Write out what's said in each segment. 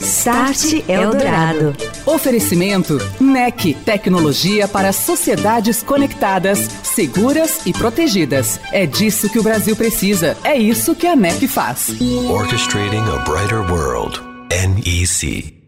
Start Eldorado. Oferecimento NEC, tecnologia para sociedades conectadas, seguras e protegidas. É disso que o Brasil precisa. É isso que a NEC faz. Orchestrating a brighter world. NEC.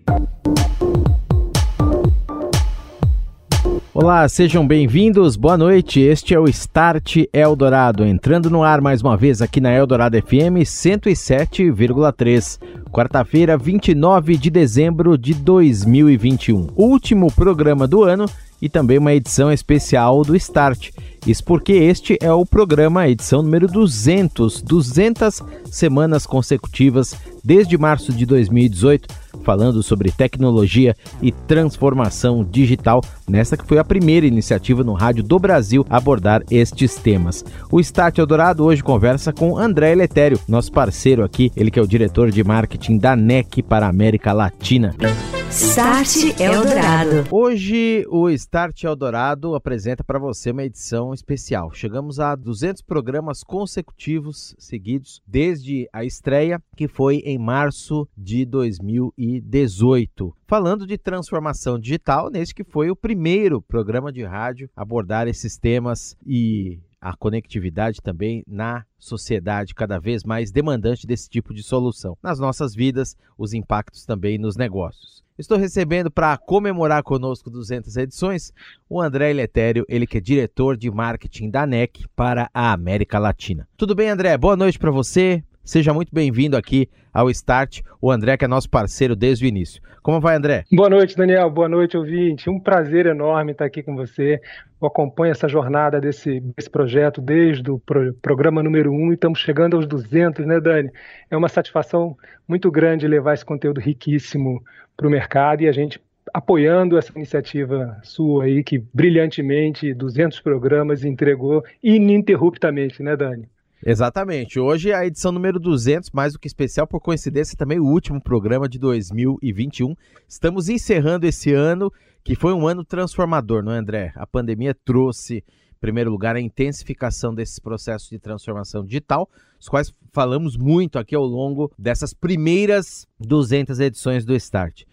Olá, sejam bem-vindos, boa noite. Este é o Start Eldorado, entrando no ar mais uma vez aqui na Eldorado FM 107,3. Quarta-feira, 29 de dezembro de 2021. Último programa do ano e também uma edição especial do Start. Isso porque este é o programa, edição número 200, 200 semanas consecutivas desde março de 2018 falando sobre tecnologia e transformação digital, nesta que foi a primeira iniciativa no rádio do Brasil a abordar estes temas. O Start Eldorado hoje conversa com André Letério, nosso parceiro aqui, ele que é o diretor de marketing da NEC para a América Latina. Start Eldorado. Hoje o Start Eldorado apresenta para você uma edição especial. Chegamos a 200 programas consecutivos seguidos desde a estreia, que foi em março de 2018. Falando de transformação digital, nesse que foi o primeiro programa de rádio a abordar esses temas e a conectividade também na sociedade cada vez mais demandante desse tipo de solução. Nas nossas vidas, os impactos também nos negócios. Estou recebendo para comemorar conosco 200 edições o André Letério, ele que é diretor de marketing da NEC para a América Latina. Tudo bem, André? Boa noite para você. Seja muito bem-vindo aqui ao Start, o André que é nosso parceiro desde o início. Como vai, André? Boa noite, Daniel. Boa noite, ouvinte. Um prazer enorme estar aqui com você. Eu acompanho essa jornada desse, desse projeto desde o pro, programa número 1 um, e estamos chegando aos 200, né, Dani? É uma satisfação muito grande levar esse conteúdo riquíssimo para o mercado e a gente apoiando essa iniciativa sua aí, que brilhantemente 200 programas entregou ininterruptamente, né, Dani? Exatamente. Hoje é a edição número 200, mais do que especial, por coincidência, também o último programa de 2021. Estamos encerrando esse ano, que foi um ano transformador, não é, André? A pandemia trouxe, em primeiro lugar, a intensificação desses processos de transformação digital, os quais falamos muito aqui ao longo dessas primeiras 200 edições do Start.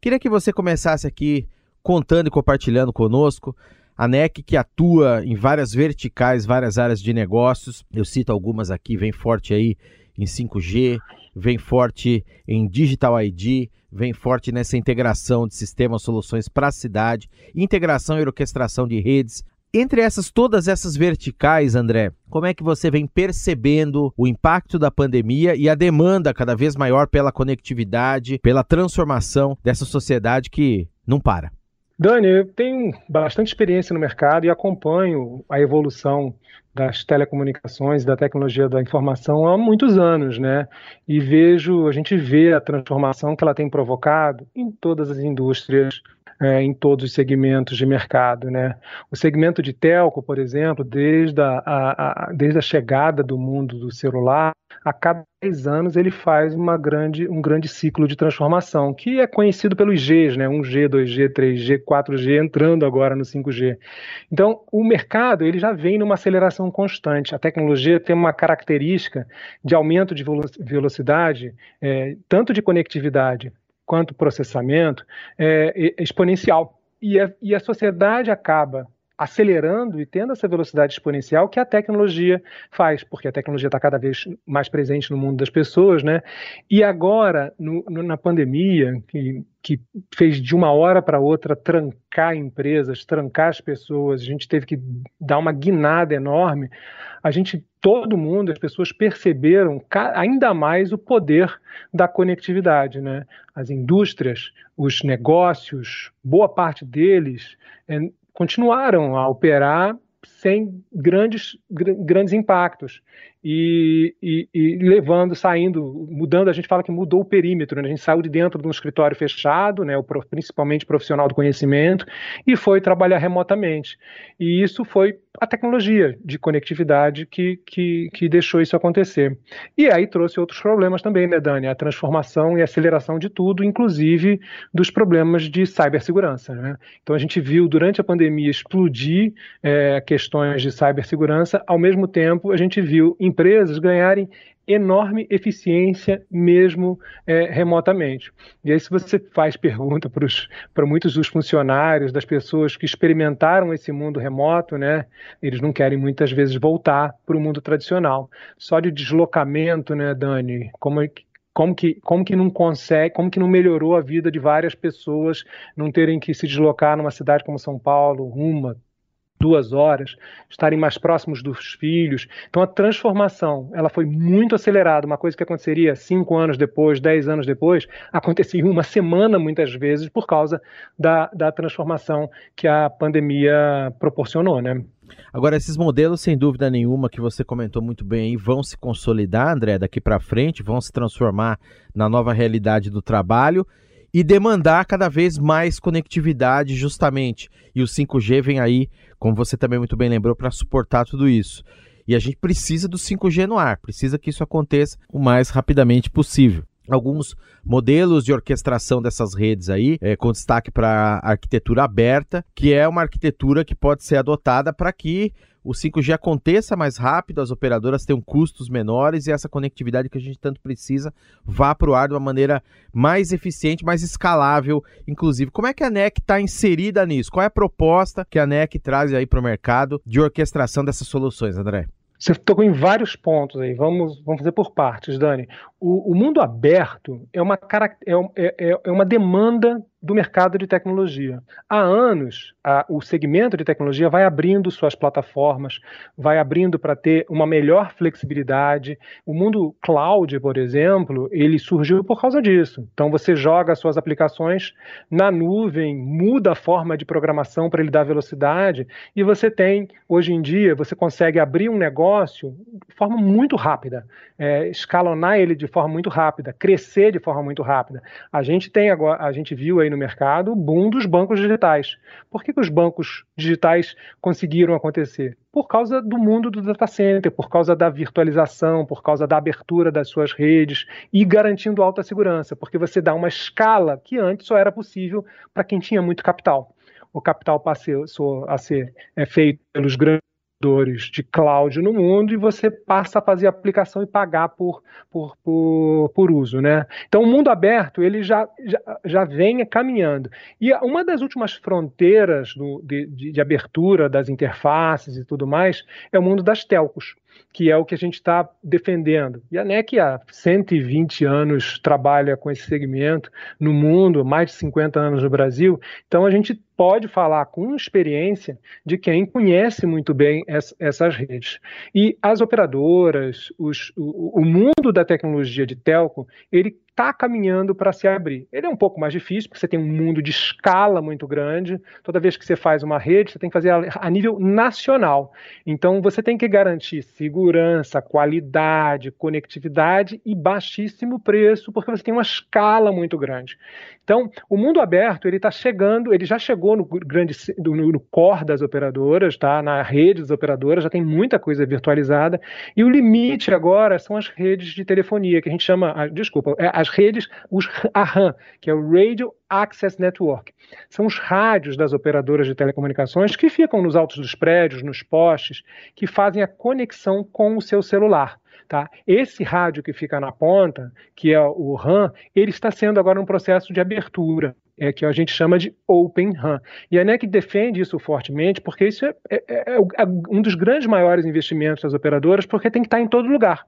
Queria que você começasse aqui contando e compartilhando conosco a NEC que atua em várias verticais, várias áreas de negócios. Eu cito algumas aqui, vem forte aí em 5G, vem forte em Digital ID, vem forte nessa integração de sistemas, soluções para a cidade, integração e orquestração de redes. Entre essas todas essas verticais, André, como é que você vem percebendo o impacto da pandemia e a demanda cada vez maior pela conectividade, pela transformação dessa sociedade que não para? Dani, eu tenho bastante experiência no mercado e acompanho a evolução das telecomunicações, da tecnologia da informação há muitos anos, né? E vejo, a gente vê a transformação que ela tem provocado em todas as indústrias, é, em todos os segmentos de mercado. Né? O segmento de telco, por exemplo, desde a, a, a, desde a chegada do mundo do celular, a cada 10 anos ele faz uma grande, um grande ciclo de transformação, que é conhecido pelos Gs, né? 1G, 2G, 3G, 4G, entrando agora no 5G. Então, o mercado ele já vem numa aceleração constante. A tecnologia tem uma característica de aumento de velocidade, é, tanto de conectividade quanto processamento é, exponencial. E a, e a sociedade acaba acelerando e tendo essa velocidade exponencial que a tecnologia faz, porque a tecnologia está cada vez mais presente no mundo das pessoas, né? E agora, no, no, na pandemia, que, que fez de uma hora para outra trancar empresas, trancar as pessoas, a gente teve que dar uma guinada enorme. A gente, todo mundo, as pessoas perceberam ainda mais o poder da conectividade, né? As indústrias, os negócios, boa parte deles é, continuaram a operar sem grandes, grandes impactos e, e, e, levando, saindo, mudando. A gente fala que mudou o perímetro, né? a gente saiu de dentro de um escritório fechado, né? o, principalmente profissional do conhecimento, e foi trabalhar remotamente. E isso foi a tecnologia de conectividade que, que, que deixou isso acontecer. E aí trouxe outros problemas também, né, Dani? A transformação e aceleração de tudo, inclusive dos problemas de cibersegurança. Né? Então a gente viu durante a pandemia explodir é, questões de cibersegurança, ao mesmo tempo a gente viu empresas ganharem enorme eficiência mesmo é, remotamente. E aí, se você faz pergunta para muitos dos funcionários, das pessoas que experimentaram esse mundo remoto, né, eles não querem muitas vezes voltar para o mundo tradicional. Só de deslocamento, né, Dani, como é que como que, como que não consegue, como que não melhorou a vida de várias pessoas não terem que se deslocar numa cidade como São Paulo, uma, duas horas, estarem mais próximos dos filhos. Então a transformação ela foi muito acelerada. Uma coisa que aconteceria cinco anos depois, dez anos depois, acontecia em uma semana muitas vezes por causa da, da transformação que a pandemia proporcionou, né? Agora, esses modelos, sem dúvida nenhuma, que você comentou muito bem vão se consolidar, André, daqui para frente, vão se transformar na nova realidade do trabalho e demandar cada vez mais conectividade, justamente. E o 5G vem aí, como você também muito bem lembrou, para suportar tudo isso. E a gente precisa do 5G no ar, precisa que isso aconteça o mais rapidamente possível alguns modelos de orquestração dessas redes aí, é, com destaque para a arquitetura aberta, que é uma arquitetura que pode ser adotada para que o 5G aconteça mais rápido, as operadoras tenham custos menores e essa conectividade que a gente tanto precisa vá para o ar de uma maneira mais eficiente, mais escalável, inclusive. Como é que a NEC está inserida nisso? Qual é a proposta que a NEC traz aí para o mercado de orquestração dessas soluções, André? Você tocou em vários pontos aí, vamos, vamos fazer por partes, Dani. O, o mundo aberto é uma, é, é, é uma demanda do mercado de tecnologia. Há anos, a, o segmento de tecnologia vai abrindo suas plataformas, vai abrindo para ter uma melhor flexibilidade. O mundo cloud, por exemplo, ele surgiu por causa disso. Então você joga suas aplicações na nuvem, muda a forma de programação para ele dar velocidade e você tem, hoje em dia, você consegue abrir um negócio de forma muito rápida, é, escalonar ele de forma muito rápida, crescer de forma muito rápida. A gente tem agora, a gente viu aí no mercado o boom dos bancos digitais. Por que, que os bancos digitais conseguiram acontecer? Por causa do mundo do data center, por causa da virtualização, por causa da abertura das suas redes e garantindo alta segurança, porque você dá uma escala que antes só era possível para quem tinha muito capital. O capital passou a ser é, feito pelos grandes de cloud no mundo e você passa a fazer aplicação e pagar por, por, por, por uso. Né? Então, o mundo aberto ele já, já, já vem caminhando. E uma das últimas fronteiras do, de, de, de abertura das interfaces e tudo mais é o mundo das telcos que é o que a gente está defendendo. E a NEC há 120 anos trabalha com esse segmento no mundo, mais de 50 anos no Brasil, então a gente pode falar com experiência de quem conhece muito bem essas redes. E as operadoras, os, o, o mundo da tecnologia de telco, ele está caminhando para se abrir. Ele é um pouco mais difícil, porque você tem um mundo de escala muito grande. Toda vez que você faz uma rede, você tem que fazer a, nível nacional. Então, você tem que garantir segurança, qualidade, conectividade e baixíssimo preço, porque você tem uma escala muito grande. Então, o mundo aberto ele está chegando, ele já chegou no grande no, no core das operadoras, tá? Na rede das operadoras já tem muita coisa virtualizada e o limite agora são as redes de telefonia que a gente chama, desculpa, é as redes, os a que é o Radio Access Network. São os rádios das operadoras de telecomunicações que ficam nos altos dos prédios, nos postes, que fazem a conexão com o seu celular. Tá? Esse rádio que fica na ponta, que é o RAM, ele está sendo agora um processo de abertura. É, que a gente chama de Open RAM. E a NEC defende isso fortemente, porque isso é, é, é, é um dos grandes maiores investimentos das operadoras, porque tem que estar em todo lugar.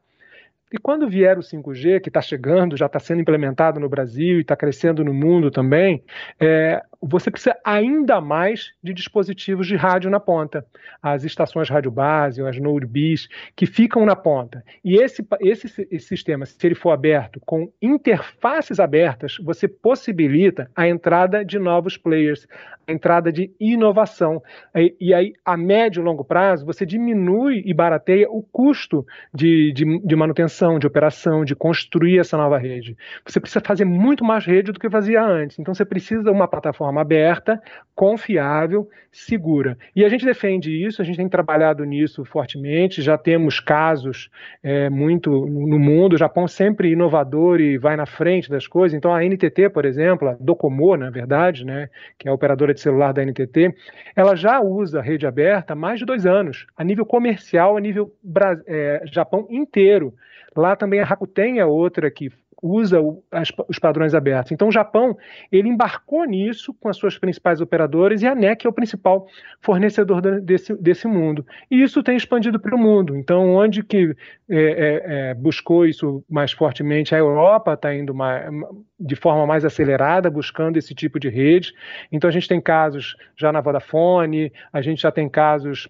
E quando vier o 5G, que está chegando, já está sendo implementado no Brasil e está crescendo no mundo também, é, você precisa ainda mais de dispositivos de rádio na ponta. As estações rádio base, as node bis, que ficam na ponta. E esse, esse, esse sistema, se ele for aberto com interfaces abertas, você possibilita a entrada de novos players, a entrada de inovação. E, e aí, a médio e longo prazo, você diminui e barateia o custo de, de, de manutenção, de operação, de construir essa nova rede. Você precisa fazer muito mais rede do que fazia antes. Então, você precisa de uma plataforma aberta, confiável, segura. E a gente defende isso, a gente tem trabalhado nisso fortemente, já temos casos é, muito no mundo, o Japão sempre inovador e vai na frente das coisas. Então, a NTT, por exemplo, a Docomo, na verdade, né, que é a operadora de celular da NTT, ela já usa rede aberta há mais de dois anos, a nível comercial, a nível é, Japão inteiro. Lá também a Rakuten é outra que usa as, os padrões abertos. Então, o Japão ele embarcou nisso com as suas principais operadoras e a NEC é o principal fornecedor desse, desse mundo. E isso tem expandido para o mundo. Então, onde que é, é, é, buscou isso mais fortemente, a Europa está indo mais, de forma mais acelerada, buscando esse tipo de rede. Então, a gente tem casos já na Vodafone, a gente já tem casos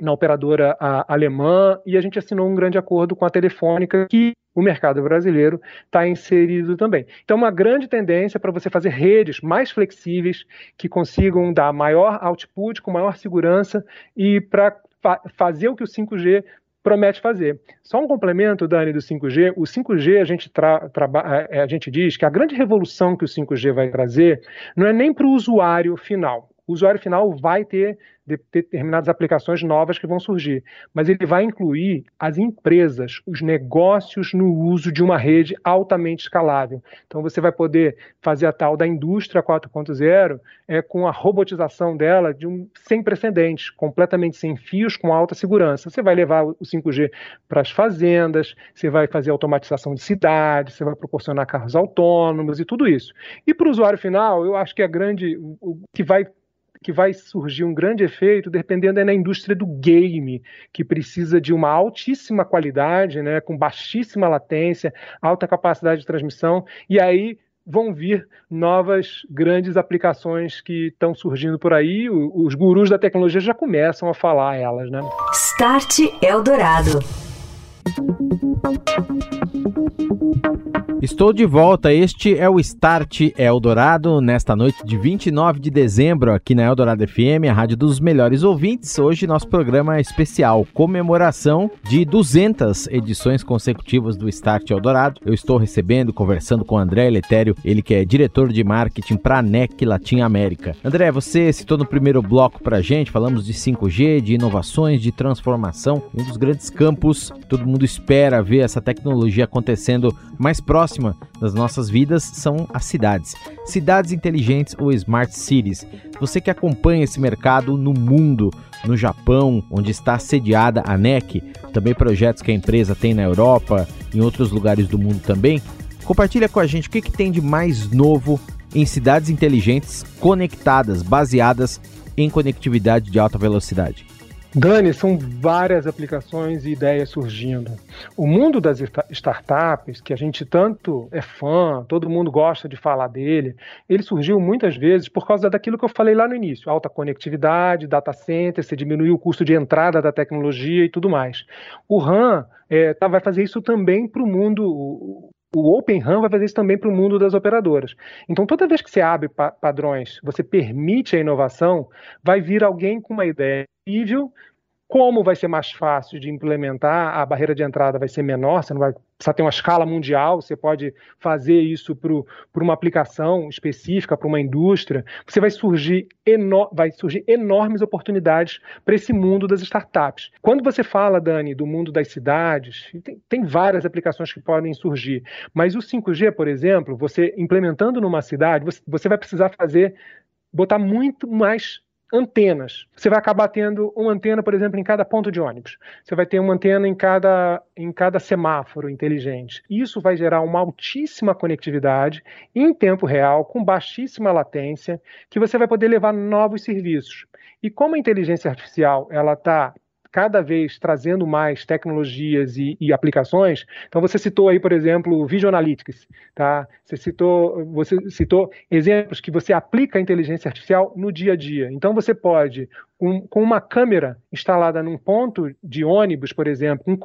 na operadora alemã e a gente assinou um grande acordo com a Telefônica que o mercado brasileiro está inserido também. Então, uma grande tendência para você fazer redes mais flexíveis que consigam dar maior output, com maior segurança e para fa fazer o que o 5G promete fazer. Só um complemento, Dani, do 5G. O 5G, a gente, a gente diz que a grande revolução que o 5G vai trazer não é nem para o usuário final. O usuário final vai ter de determinadas aplicações novas que vão surgir, mas ele vai incluir as empresas, os negócios no uso de uma rede altamente escalável. Então você vai poder fazer a tal da indústria 4.0 é, com a robotização dela de um sem precedentes, completamente sem fios, com alta segurança. Você vai levar o 5G para as fazendas, você vai fazer automatização de cidades, você vai proporcionar carros autônomos e tudo isso. E para o usuário final, eu acho que a grande, o que vai que vai surgir um grande efeito dependendo é na indústria do game, que precisa de uma altíssima qualidade, né, com baixíssima latência, alta capacidade de transmissão, e aí vão vir novas grandes aplicações que estão surgindo por aí. Os gurus da tecnologia já começam a falar elas, né? Start Eldorado. Estou de volta. Este é o Start Eldorado nesta noite de 29 de dezembro aqui na Eldorado FM, a rádio dos melhores ouvintes. Hoje nosso programa é especial, comemoração de 200 edições consecutivas do Start Eldorado. Eu estou recebendo, conversando com André Letério, ele que é diretor de marketing para a NEC Latin América. André, você citou no primeiro bloco para gente, falamos de 5G, de inovações, de transformação, um dos grandes campos. Todo mundo espera ver essa tecnologia acontecendo mais próximo próxima das nossas vidas são as cidades. Cidades inteligentes ou smart cities. Você que acompanha esse mercado no mundo, no Japão, onde está sediada a NEC, também projetos que a empresa tem na Europa, em outros lugares do mundo também, compartilha com a gente o que, que tem de mais novo em cidades inteligentes conectadas, baseadas em conectividade de alta velocidade. Dani, são várias aplicações e ideias surgindo. O mundo das startups, que a gente tanto é fã, todo mundo gosta de falar dele, ele surgiu muitas vezes por causa daquilo que eu falei lá no início: alta conectividade, data center, você diminuiu o custo de entrada da tecnologia e tudo mais. O RAM é, tá, vai fazer isso também para o mundo o Open RAM vai fazer isso também para o mundo das operadoras. Então, toda vez que você abre pa padrões, você permite a inovação, vai vir alguém com uma ideia possível como vai ser mais fácil de implementar, a barreira de entrada vai ser menor, você não vai precisar ter uma escala mundial, você pode fazer isso para uma aplicação específica, para uma indústria, você vai surgir, vai surgir enormes oportunidades para esse mundo das startups. Quando você fala, Dani, do mundo das cidades, tem, tem várias aplicações que podem surgir, mas o 5G, por exemplo, você implementando numa cidade, você, você vai precisar fazer botar muito mais antenas. Você vai acabar tendo uma antena, por exemplo, em cada ponto de ônibus. Você vai ter uma antena em cada, em cada semáforo inteligente. Isso vai gerar uma altíssima conectividade em tempo real, com baixíssima latência, que você vai poder levar novos serviços. E como a inteligência artificial ela está cada vez trazendo mais tecnologias e, e, aplicações. Então você citou aí, por exemplo, o Video Analytics, tá? Você citou, você citou exemplos que você aplica a inteligência artificial no dia a dia. Então você pode um, com uma câmera instalada num ponto de ônibus, por exemplo, com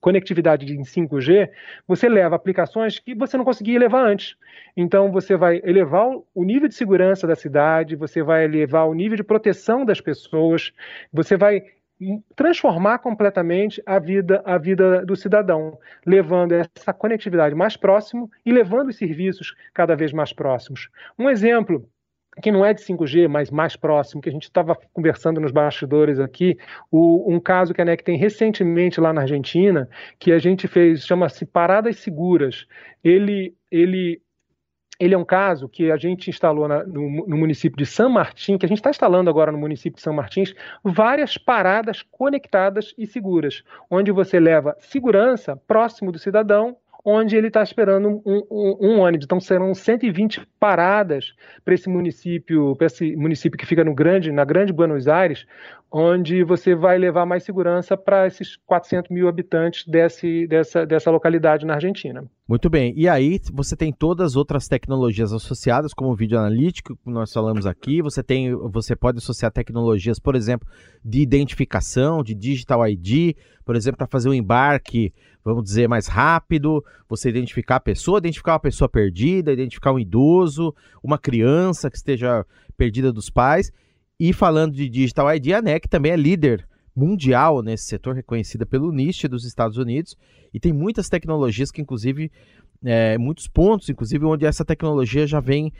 conectividade em 5G, você leva aplicações que você não conseguia levar antes. Então, você vai elevar o nível de segurança da cidade, você vai elevar o nível de proteção das pessoas, você vai transformar completamente a vida, a vida do cidadão, levando essa conectividade mais próximo e levando os serviços cada vez mais próximos. Um exemplo que não é de 5G, mas mais próximo, que a gente estava conversando nos bastidores aqui, o, um caso que a NEC tem recentemente lá na Argentina, que a gente fez, chama-se Paradas Seguras. Ele, ele, ele é um caso que a gente instalou na, no, no, município de São Martin, que a gente está instalando agora no município de São Martins, várias paradas conectadas e seguras, onde você leva segurança próximo do cidadão onde ele está esperando um, um, um, ônibus. Então serão 120 paradas para esse município, para esse município que fica no grande, na grande Buenos Aires, onde você vai levar mais segurança para esses 400 mil habitantes desse, dessa, dessa localidade na Argentina. Muito bem. E aí você tem todas as outras tecnologias associadas, como o vídeo analítico, que nós falamos aqui. Você tem, você pode associar tecnologias, por exemplo, de identificação, de digital ID, por exemplo, para fazer um embarque, vamos dizer, mais rápido. Você identificar a pessoa, identificar uma pessoa perdida, identificar um idoso, uma criança que esteja perdida dos pais. E falando de Digital ID, a NEC também é líder mundial nesse setor, reconhecida pelo NIST dos Estados Unidos, e tem muitas tecnologias que, inclusive, é, muitos pontos, inclusive, onde essa tecnologia já vem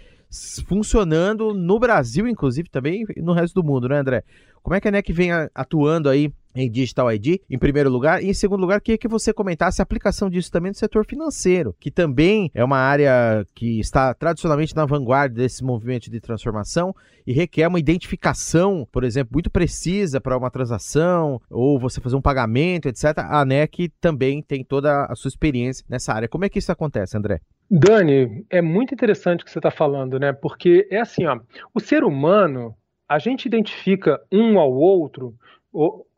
funcionando no Brasil, inclusive, também e no resto do mundo, né, André? Como é que a NEC vem atuando aí em Digital ID, em primeiro lugar. E em segundo lugar, queria que você comentasse a aplicação disso também no setor financeiro, que também é uma área que está tradicionalmente na vanguarda desse movimento de transformação e requer uma identificação, por exemplo, muito precisa para uma transação ou você fazer um pagamento, etc. A ANEC também tem toda a sua experiência nessa área. Como é que isso acontece, André? Dani, é muito interessante o que você está falando, né? Porque é assim, ó, o ser humano, a gente identifica um ao outro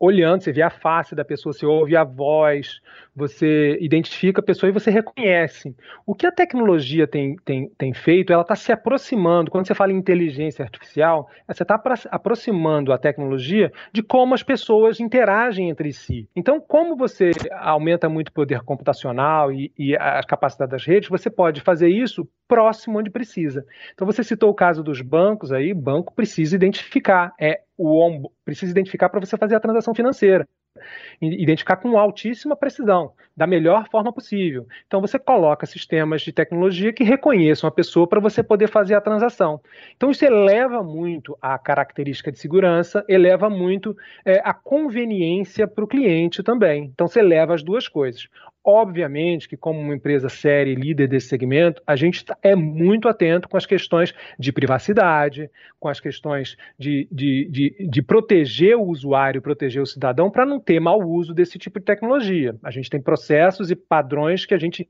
olhando, você vê a face da pessoa, você ouve a voz, você identifica a pessoa e você reconhece. O que a tecnologia tem, tem, tem feito, ela está se aproximando. Quando você fala em inteligência artificial, você está aproximando a tecnologia de como as pessoas interagem entre si. Então, como você aumenta muito o poder computacional e, e a capacidade das redes, você pode fazer isso próximo onde precisa. Então, você citou o caso dos bancos aí, banco precisa identificar. É o precisa identificar para você fazer a transação financeira identificar com altíssima precisão, da melhor forma possível. Então você coloca sistemas de tecnologia que reconheçam a pessoa para você poder fazer a transação. Então isso eleva muito a característica de segurança, eleva muito é, a conveniência para o cliente também. Então você leva as duas coisas. Obviamente que, como uma empresa séria e líder desse segmento, a gente tá, é muito atento com as questões de privacidade, com as questões de, de, de, de proteger o usuário, proteger o cidadão, para não ter mau uso desse tipo de tecnologia. A gente tem processos e padrões que a gente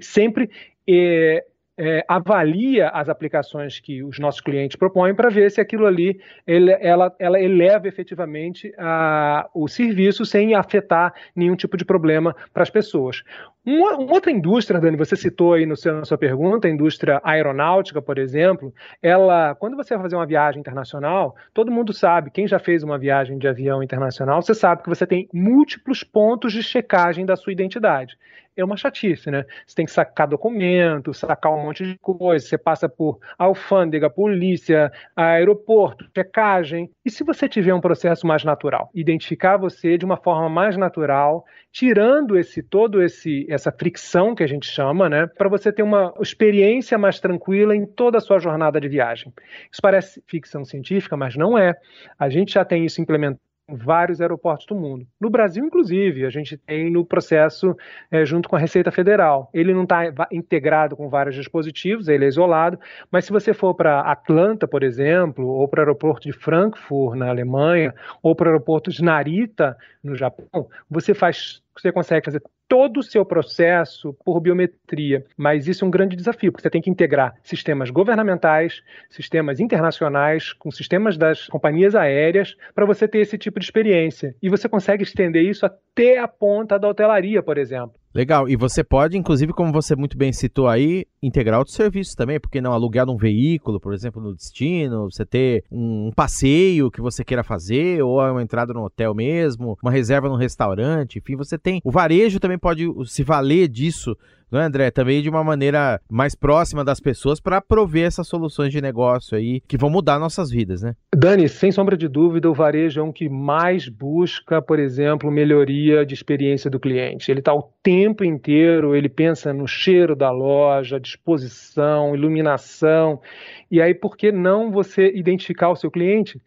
sempre é, é, avalia as aplicações que os nossos clientes propõem para ver se aquilo ali ele, ela, ela eleva efetivamente a, o serviço sem afetar nenhum tipo de problema para as pessoas. Uma, uma, outra indústria, Dani, você citou aí no seu, na sua pergunta, a indústria aeronáutica, por exemplo, ela, quando você vai fazer uma viagem internacional, todo mundo sabe, quem já fez uma viagem de avião internacional, você sabe que você tem múltiplos pontos de checagem da sua identidade é uma chatice, né? Você tem que sacar documento, sacar um monte de coisa, você passa por alfândega, polícia, aeroporto, checagem. E se você tiver um processo mais natural, identificar você de uma forma mais natural, tirando esse todo esse essa fricção que a gente chama, né, para você ter uma experiência mais tranquila em toda a sua jornada de viagem. Isso parece ficção científica, mas não é. A gente já tem isso implementado vários aeroportos do mundo. No Brasil, inclusive, a gente tem no processo é, junto com a Receita Federal. Ele não está integrado com vários dispositivos, ele é isolado, mas se você for para Atlanta, por exemplo, ou para o aeroporto de Frankfurt, na Alemanha, ou para o aeroporto de Narita, no Japão, você faz você consegue fazer todo o seu processo por biometria, mas isso é um grande desafio, porque você tem que integrar sistemas governamentais, sistemas internacionais, com sistemas das companhias aéreas, para você ter esse tipo de experiência. E você consegue estender isso até a ponta da hotelaria, por exemplo. Legal, e você pode, inclusive, como você muito bem citou aí, integrar outros serviços também, porque não alugar um veículo, por exemplo, no destino, você ter um passeio que você queira fazer, ou uma entrada no hotel mesmo, uma reserva no restaurante, enfim, você tem. O varejo também pode se valer disso não é, André? Também de uma maneira mais próxima das pessoas para prover essas soluções de negócio aí que vão mudar nossas vidas, né? Dani, sem sombra de dúvida, o varejo é um que mais busca, por exemplo, melhoria de experiência do cliente. Ele está o tempo inteiro, ele pensa no cheiro da loja, disposição, iluminação. E aí, por que não você identificar o seu cliente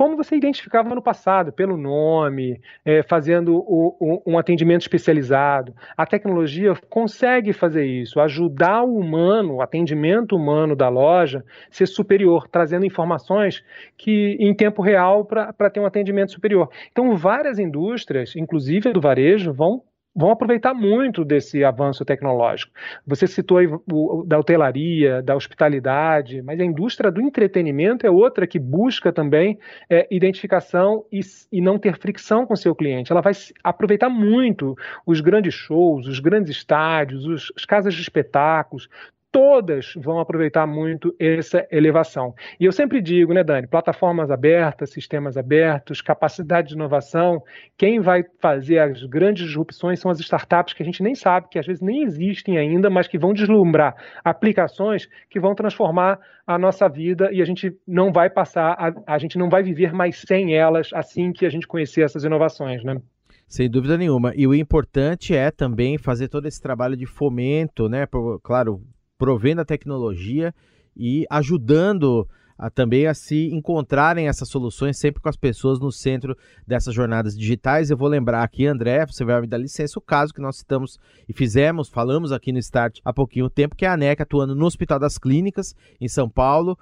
como você identificava no passado, pelo nome, é, fazendo o, o, um atendimento especializado. A tecnologia consegue fazer isso, ajudar o humano, o atendimento humano da loja, ser superior, trazendo informações que em tempo real para ter um atendimento superior. Então, várias indústrias, inclusive do varejo, vão vão aproveitar muito desse avanço tecnológico. Você citou aí o, da hotelaria, da hospitalidade, mas a indústria do entretenimento é outra que busca também é, identificação e, e, não ter fricção com seu cliente. Ela vai aproveitar muito os grandes shows, os grandes estádios, os, as casas de espetáculos, todas vão aproveitar muito essa elevação. E eu sempre digo, né, Dani, plataformas abertas, sistemas abertos, capacidade de inovação, quem vai fazer as grandes disrupções são as startups que a gente nem sabe, que às vezes nem existem ainda, mas que vão deslumbrar aplicações que vão transformar a nossa vida e a gente não vai passar, a, a gente não vai viver mais sem elas assim que a gente conhecer essas inovações, né? Sem dúvida nenhuma. E o importante é também fazer todo esse trabalho de fomento, né? Claro, provendo a tecnologia e ajudando a, também a se encontrarem essas soluções sempre com as pessoas no centro dessas jornadas digitais. Eu vou lembrar aqui, André, você vai me dar licença, o caso que nós citamos e fizemos, falamos aqui no Start há pouquinho tempo, que é a ANEC atuando no Hospital das Clínicas, em São Paulo,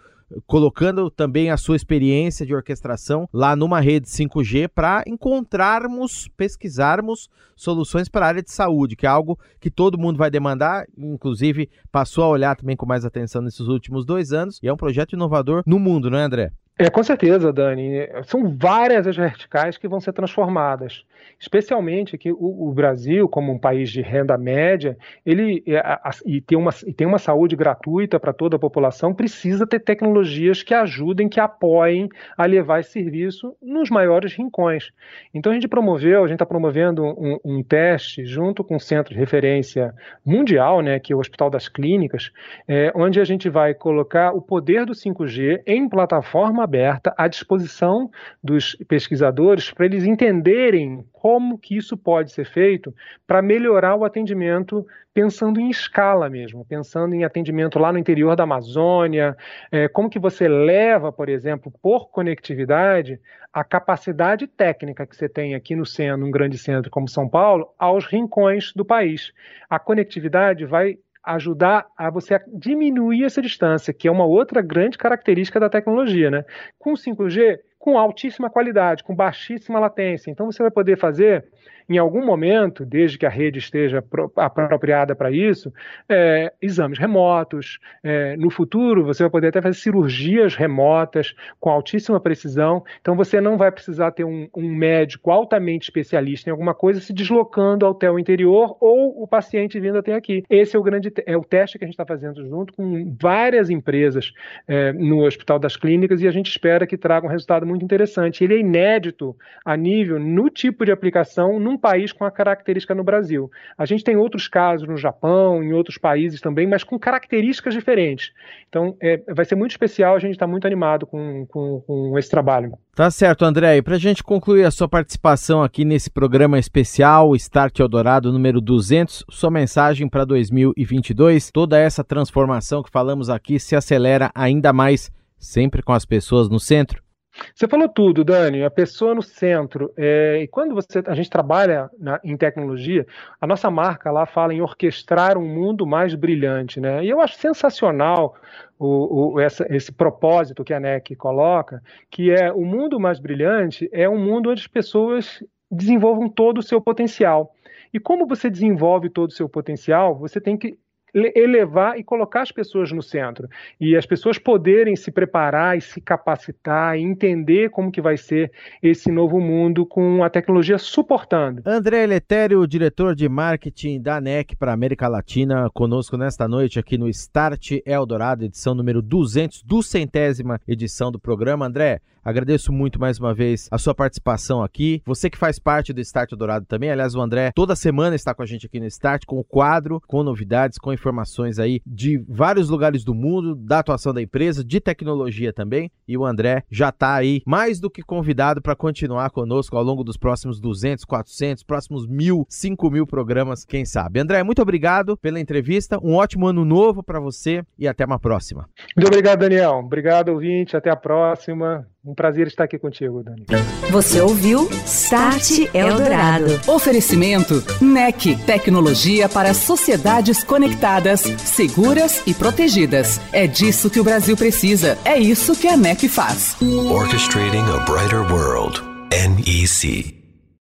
colocando também a sua experiência de orquestração lá numa rede 5G para encontrarmos, pesquisarmos soluções para a área de saúde, que é algo que todo mundo vai demandar, inclusive passou a olhar também com mais atenção nesses últimos dois anos, e é um projeto inovador no mundo, não é, André? É, com certeza, Dani. São várias as verticais que vão ser transformadas. Especialmente que o, o Brasil, como um país de renda média, ele é, a, e, tem uma, e tem uma saúde gratuita para toda a população, precisa ter tecnologias que ajudem, que apoiem a levar esse serviço nos maiores rincões. Então a gente promoveu, a gente está promovendo um, um, teste junto com o centro de referência mundial, né, que é o Hospital das Clínicas, é, onde a gente vai colocar o poder do 5G em plataforma aberta à disposição dos pesquisadores para eles entenderem como que isso pode ser feito para melhorar o atendimento pensando em escala mesmo, pensando em atendimento lá no interior da Amazônia, é, como que você leva, por exemplo, por conectividade, a capacidade técnica que você tem aqui no centro, num grande centro como São Paulo, aos rincões do país. A conectividade vai ajudar a você diminuir essa distância, que é uma outra grande característica da tecnologia, né? Com 5G, com altíssima qualidade, com baixíssima latência. Então você vai poder fazer em algum momento, desde que a rede esteja apropriada para isso, é, exames remotos. É, no futuro, você vai poder até fazer cirurgias remotas com altíssima precisão. Então, você não vai precisar ter um, um médico altamente especialista em alguma coisa se deslocando até o interior ou o paciente vindo até aqui. Esse é o grande é o teste que a gente está fazendo junto com várias empresas é, no Hospital das Clínicas e a gente espera que traga um resultado muito interessante. Ele é inédito a nível no tipo de aplicação num país com a característica no Brasil. A gente tem outros casos no Japão, em outros países também, mas com características diferentes. Então, é, vai ser muito especial, a gente está muito animado com, com, com, esse trabalho. Tá certo, André. E para a gente concluir a sua participação aqui nesse programa especial, Start Eldorado número 200, sua mensagem para 2022, toda essa transformação que falamos aqui se acelera ainda mais, sempre com as pessoas no centro? Você falou tudo, Dani, a pessoa no centro. É, e quando você, a gente trabalha na, em tecnologia, a nossa marca lá fala em orquestrar um mundo mais brilhante. Né? E eu acho sensacional o, o, essa, esse propósito que a NEC coloca, que é o mundo mais brilhante é um mundo onde as pessoas desenvolvam todo o seu potencial. E como você desenvolve todo o seu potencial, você tem que elevar e colocar as pessoas no centro e as pessoas poderem se preparar e se capacitar e entender como que vai ser esse novo mundo com a tecnologia suportando. André Letério, diretor de marketing da NEC para América Latina, conosco nesta noite aqui no Start Eldorado, edição número 200, do centésima edição do programa. André, Agradeço muito mais uma vez a sua participação aqui. Você que faz parte do Start Dourado também. Aliás, o André toda semana está com a gente aqui no Start, com o quadro, com novidades, com informações aí de vários lugares do mundo, da atuação da empresa, de tecnologia também. E o André já está aí mais do que convidado para continuar conosco ao longo dos próximos 200, 400, próximos mil, 5 mil programas, quem sabe. André, muito obrigado pela entrevista. Um ótimo ano novo para você e até uma próxima. Muito obrigado, Daniel. Obrigado, ouvinte. Até a próxima. Um prazer estar aqui contigo, Dani. Você ouviu Start Eldorado. Oferecimento NEC, tecnologia para sociedades conectadas, seguras e protegidas. É disso que o Brasil precisa. É isso que a NEC faz. Orchestrating a brighter world. NEC.